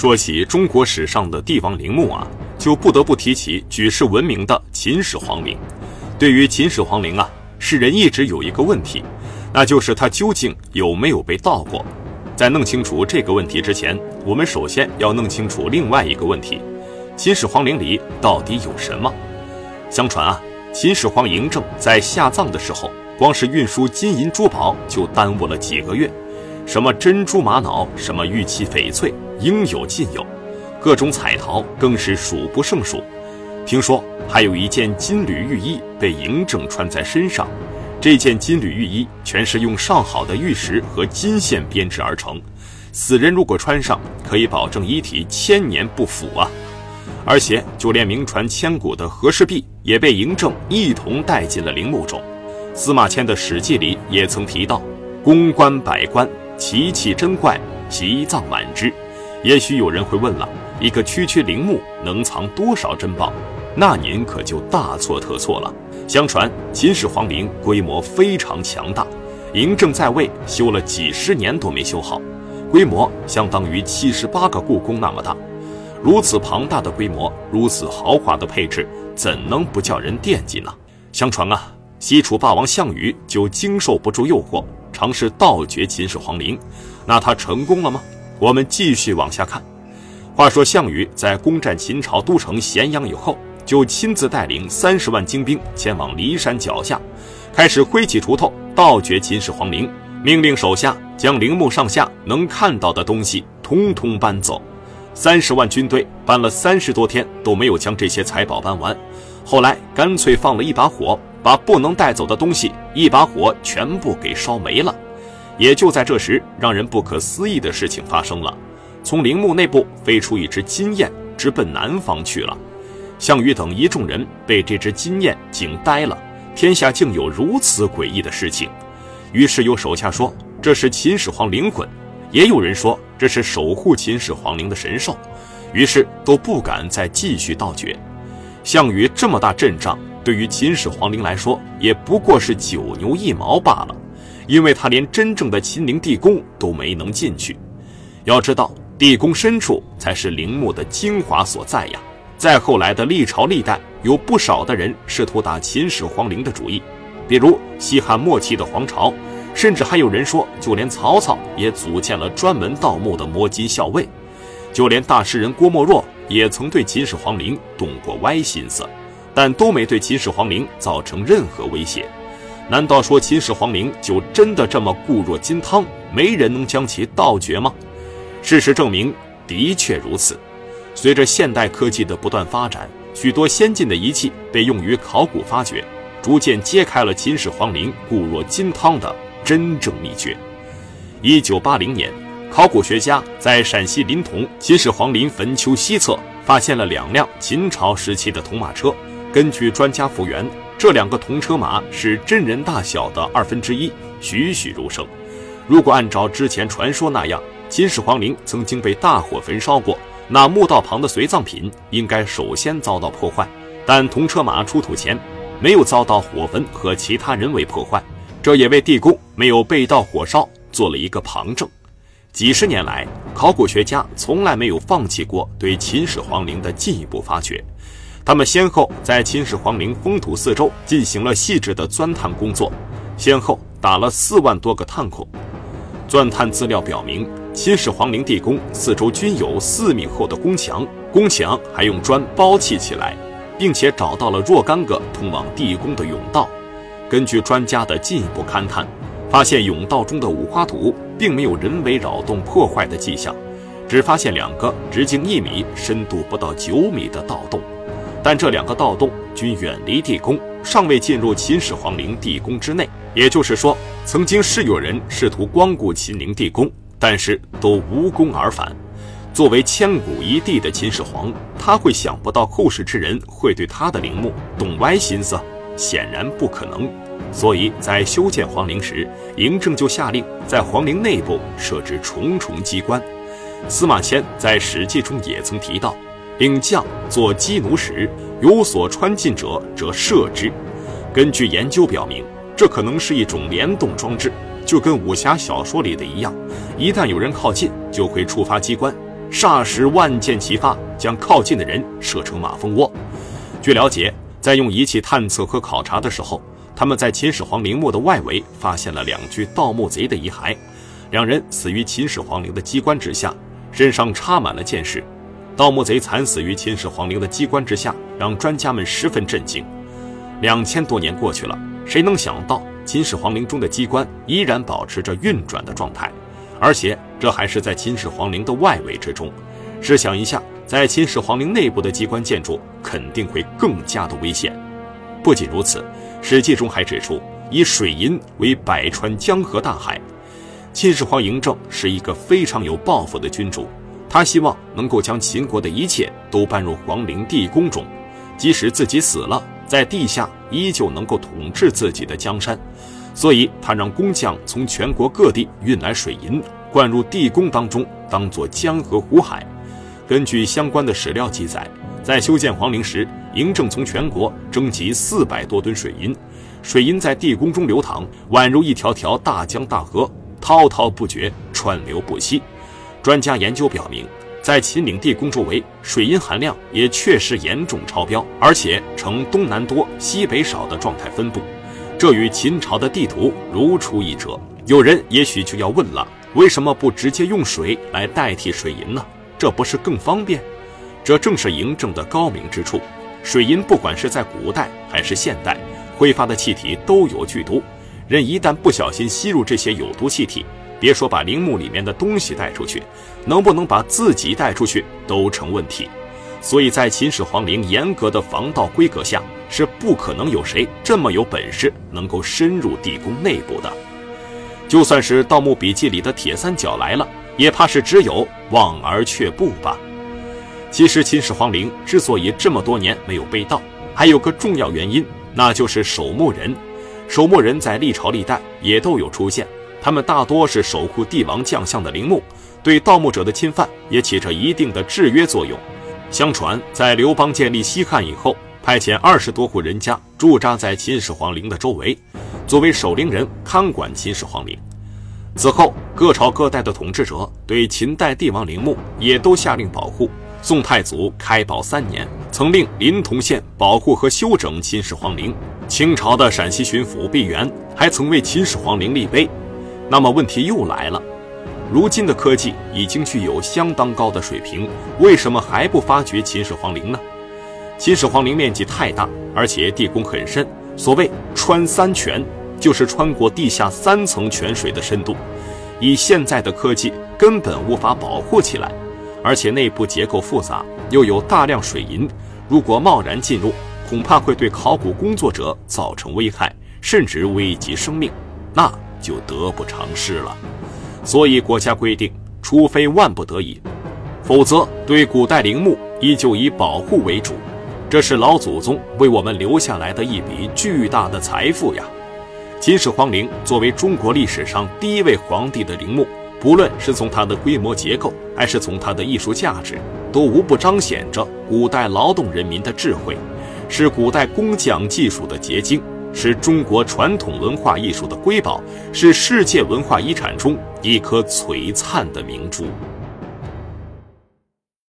说起中国史上的帝王陵墓啊，就不得不提起举世闻名的秦始皇陵。对于秦始皇陵啊，世人一直有一个问题，那就是它究竟有没有被盗过？在弄清楚这个问题之前，我们首先要弄清楚另外一个问题：秦始皇陵里到底有什么？相传啊，秦始皇嬴政在下葬的时候，光是运输金银珠宝就耽误了几个月，什么珍珠玛瑙，什么玉器翡翠。应有尽有，各种彩陶更是数不胜数。听说还有一件金缕玉衣被嬴政穿在身上，这件金缕玉衣全是用上好的玉石和金线编织而成，死人如果穿上，可以保证遗体千年不腐啊！而且就连名传千古的和氏璧也被嬴政一同带进了陵墓中。司马迁的《史记》里也曾提到：“宫观百官，奇奇珍怪，奇藏满之。”也许有人会问了：一个区区陵墓能藏多少珍宝？那您可就大错特错了。相传秦始皇陵规模非常强大，嬴政在位修了几十年都没修好，规模相当于七十八个故宫那么大。如此庞大的规模，如此豪华的配置，怎能不叫人惦记呢？相传啊，西楚霸王项羽就经受不住诱惑，尝试盗掘秦始皇陵，那他成功了吗？我们继续往下看。话说，项羽在攻占秦朝都城咸阳以后，就亲自带领三十万精兵前往骊山脚下，开始挥起锄头盗掘秦始皇陵，命令手下将陵墓上下能看到的东西通通搬走。三十万军队搬了三十多天都没有将这些财宝搬完，后来干脆放了一把火，把不能带走的东西一把火全部给烧没了。也就在这时，让人不可思议的事情发生了：从陵墓内部飞出一只金雁，直奔南方去了。项羽等一众人被这只金雁惊呆了，天下竟有如此诡异的事情。于是有手下说这是秦始皇灵魂，也有人说这是守护秦始皇陵的神兽，于是都不敢再继续盗掘。项羽这么大阵仗，对于秦始皇陵来说，也不过是九牛一毛罢了。因为他连真正的秦陵地宫都没能进去，要知道地宫深处才是陵墓的精华所在呀。再后来的历朝历代，有不少的人试图打秦始皇陵的主意，比如西汉末期的黄巢，甚至还有人说，就连曹操也组建了专门盗墓的摸金校尉，就连大诗人郭沫若也曾对秦始皇陵动过歪心思，但都没对秦始皇陵造成任何威胁。难道说秦始皇陵就真的这么固若金汤，没人能将其盗掘吗？事实证明，的确如此。随着现代科技的不断发展，许多先进的仪器被用于考古发掘，逐渐揭开了秦始皇陵固若金汤的真正秘诀。一九八零年，考古学家在陕西临潼秦始皇陵坟丘西侧发现了两辆秦朝时期的铜马车。根据专家复原。这两个铜车马是真人大小的二分之一，栩栩如生。如果按照之前传说那样，秦始皇陵曾经被大火焚烧过，那墓道旁的随葬品应该首先遭到破坏。但铜车马出土前没有遭到火焚和其他人为破坏，这也为地宫没有被盗火烧做了一个旁证。几十年来，考古学家从来没有放弃过对秦始皇陵的进一步发掘。他们先后在秦始皇陵封土四周进行了细致的钻探工作，先后打了四万多个探孔。钻探资料表明，秦始皇陵地宫四周均有四米厚的宫墙，宫墙还用砖包砌起来，并且找到了若干个通往地宫的甬道。根据专家的进一步勘探，发现甬道中的五花土并没有人为扰动破坏的迹象，只发现两个直径一米、深度不到九米的盗洞。但这两个盗洞均远离地宫，尚未进入秦始皇陵地宫之内。也就是说，曾经是有人试图光顾秦陵地宫，但是都无功而返。作为千古一帝的秦始皇，他会想不到后世之人会对他的陵墓动歪心思？显然不可能。所以在修建皇陵时，嬴政就下令在皇陵内部设置重重机关。司马迁在《史记》中也曾提到。令将作机弩时，有所穿进者，则射之。根据研究表明，这可能是一种联动装置，就跟武侠小说里的一样，一旦有人靠近，就会触发机关。霎时万箭齐发，将靠近的人射成马蜂窝。据了解，在用仪器探测和考察的时候，他们在秦始皇陵墓的外围发现了两具盗墓贼的遗骸，两人死于秦始皇陵的机关之下，身上插满了箭矢。盗墓贼惨死于秦始皇陵的机关之下，让专家们十分震惊。两千多年过去了，谁能想到秦始皇陵中的机关依然保持着运转的状态？而且这还是在秦始皇陵的外围之中。试想一下，在秦始皇陵内部的机关建筑肯定会更加的危险。不仅如此，《史记》中还指出，以水银为百川江河大海。秦始皇嬴政是一个非常有抱负的君主。他希望能够将秦国的一切都搬入皇陵地宫中，即使自己死了，在地下依旧能够统治自己的江山。所以，他让工匠从全国各地运来水银，灌入地宫当中，当作江河湖海。根据相关的史料记载，在修建皇陵时，嬴政从全国征集四百多吨水银，水银在地宫中流淌，宛如一条条大江大河，滔滔不绝，川流不息。专家研究表明，在秦岭地宫周围，水银含量也确实严重超标，而且呈东南多、西北少的状态分布，这与秦朝的地图如出一辙。有人也许就要问了：为什么不直接用水来代替水银呢？这不是更方便？这正是嬴政的高明之处。水银不管是在古代还是现代，挥发的气体都有剧毒，人一旦不小心吸入这些有毒气体。别说把陵墓里面的东西带出去，能不能把自己带出去都成问题。所以在秦始皇陵严格的防盗规格下，是不可能有谁这么有本事能够深入地宫内部的。就算是《盗墓笔记》里的铁三角来了，也怕是只有望而却步吧。其实秦始皇陵之所以这么多年没有被盗，还有个重要原因，那就是守墓人。守墓人在历朝历代也都有出现。他们大多是守护帝王将相的陵墓，对盗墓者的侵犯也起着一定的制约作用。相传，在刘邦建立西汉以后，派遣二十多户人家驻扎在秦始皇陵的周围，作为守陵人看管秦始皇陵。此后，各朝各代的统治者对秦代帝王陵墓也都下令保护。宋太祖开宝三年，曾令临潼县保护和修整秦始皇陵。清朝的陕西巡抚毕沅还曾为秦始皇陵立碑。那么问题又来了，如今的科技已经具有相当高的水平，为什么还不发掘秦始皇陵呢？秦始皇陵面积太大，而且地宫很深，所谓穿三泉，就是穿过地下三层泉水的深度，以现在的科技根本无法保护起来，而且内部结构复杂，又有大量水银，如果贸然进入，恐怕会对考古工作者造成危害，甚至危及生命。那。就得不偿失了，所以国家规定，除非万不得已，否则对古代陵墓依旧以保护为主。这是老祖宗为我们留下来的一笔巨大的财富呀！秦始皇陵作为中国历史上第一位皇帝的陵墓，不论是从它的规模结构，还是从它的艺术价值，都无不彰显着古代劳动人民的智慧，是古代工匠技术的结晶。是中国传统文化艺术的瑰宝，是世界文化遗产中一颗璀璨的明珠。